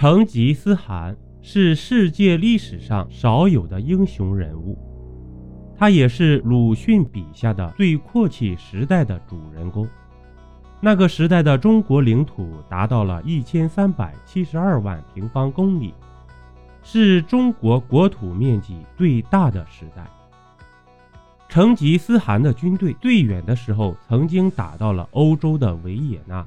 成吉思汗是世界历史上少有的英雄人物，他也是鲁迅笔下的最阔气时代的主人公。那个时代的中国领土达到了一千三百七十二万平方公里，是中国国土面积最大的时代。成吉思汗的军队最远的时候，曾经打到了欧洲的维也纳。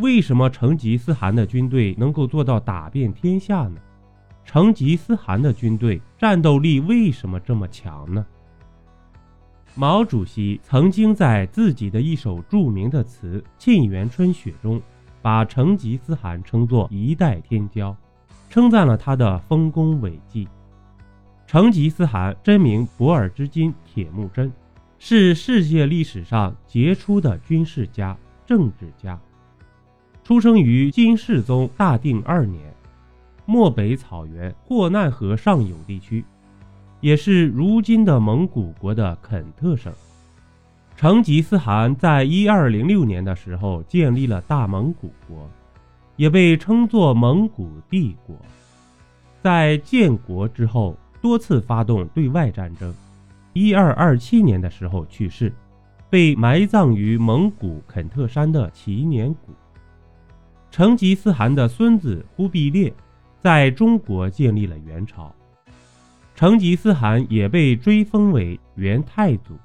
为什么成吉思汗的军队能够做到打遍天下呢？成吉思汗的军队战斗力为什么这么强呢？毛主席曾经在自己的一首著名的词《沁园春·雪》中，把成吉思汗称作一代天骄，称赞了他的丰功伟绩。成吉思汗真名博尔之金铁木真，是世界历史上杰出的军事家、政治家。出生于金世宗大定二年，漠北草原霍难河上游地区，也是如今的蒙古国的肯特省。成吉思汗在一二零六年的时候建立了大蒙古国，也被称作蒙古帝国。在建国之后，多次发动对外战争。一二二七年的时候去世，被埋葬于蒙古肯特山的祈年谷。成吉思汗的孙子忽必烈在中国建立了元朝，成吉思汗也被追封为元太祖。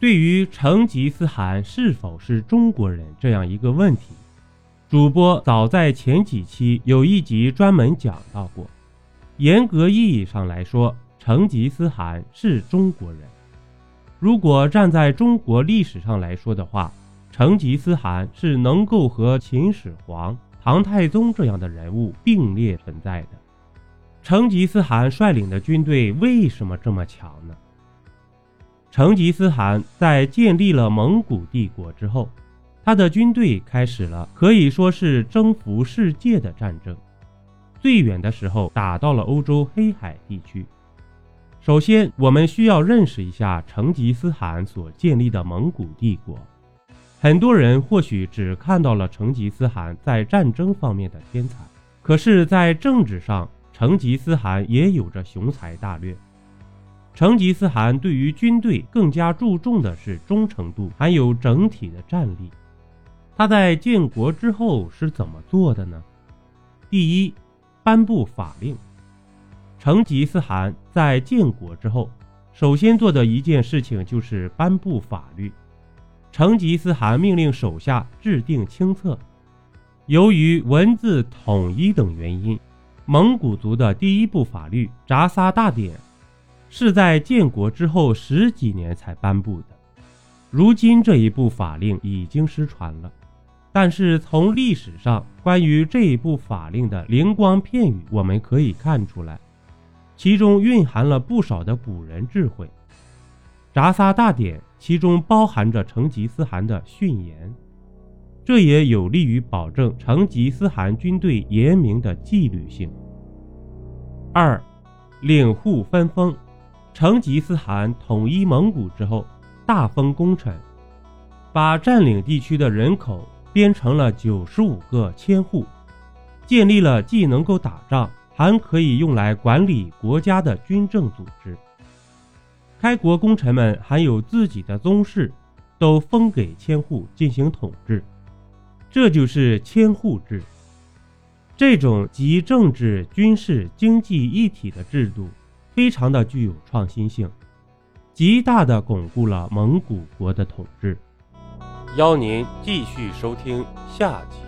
对于成吉思汗是否是中国人这样一个问题，主播早在前几期有一集专门讲到过。严格意义上来说，成吉思汗是中国人。如果站在中国历史上来说的话，成吉思汗是能够和秦始皇、唐太宗这样的人物并列存在的。成吉思汗率领的军队为什么这么强呢？成吉思汗在建立了蒙古帝国之后，他的军队开始了可以说是征服世界的战争，最远的时候打到了欧洲黑海地区。首先，我们需要认识一下成吉思汗所建立的蒙古帝国。很多人或许只看到了成吉思汗在战争方面的天才，可是，在政治上，成吉思汗也有着雄才大略。成吉思汗对于军队更加注重的是忠诚度，还有整体的战力。他在建国之后是怎么做的呢？第一，颁布法令。成吉思汗在建国之后，首先做的一件事情就是颁布法律。成吉思汗命令手下制定清册。由于文字统一等原因，蒙古族的第一部法律《札萨大典》是在建国之后十几年才颁布的。如今这一部法令已经失传了，但是从历史上关于这一部法令的灵光片语，我们可以看出来，其中蕴含了不少的古人智慧。札萨大典其中包含着成吉思汗的训言，这也有利于保证成吉思汗军队严明的纪律性。二，领户分封。成吉思汗统一蒙古之后，大封功臣，把占领地区的人口编成了九十五个千户，建立了既能够打仗，还可以用来管理国家的军政组织。开国功臣们还有自己的宗室，都封给千户进行统治，这就是千户制。这种集政治、军事、经济一体的制度，非常的具有创新性，极大的巩固了蒙古国的统治。邀您继续收听下集。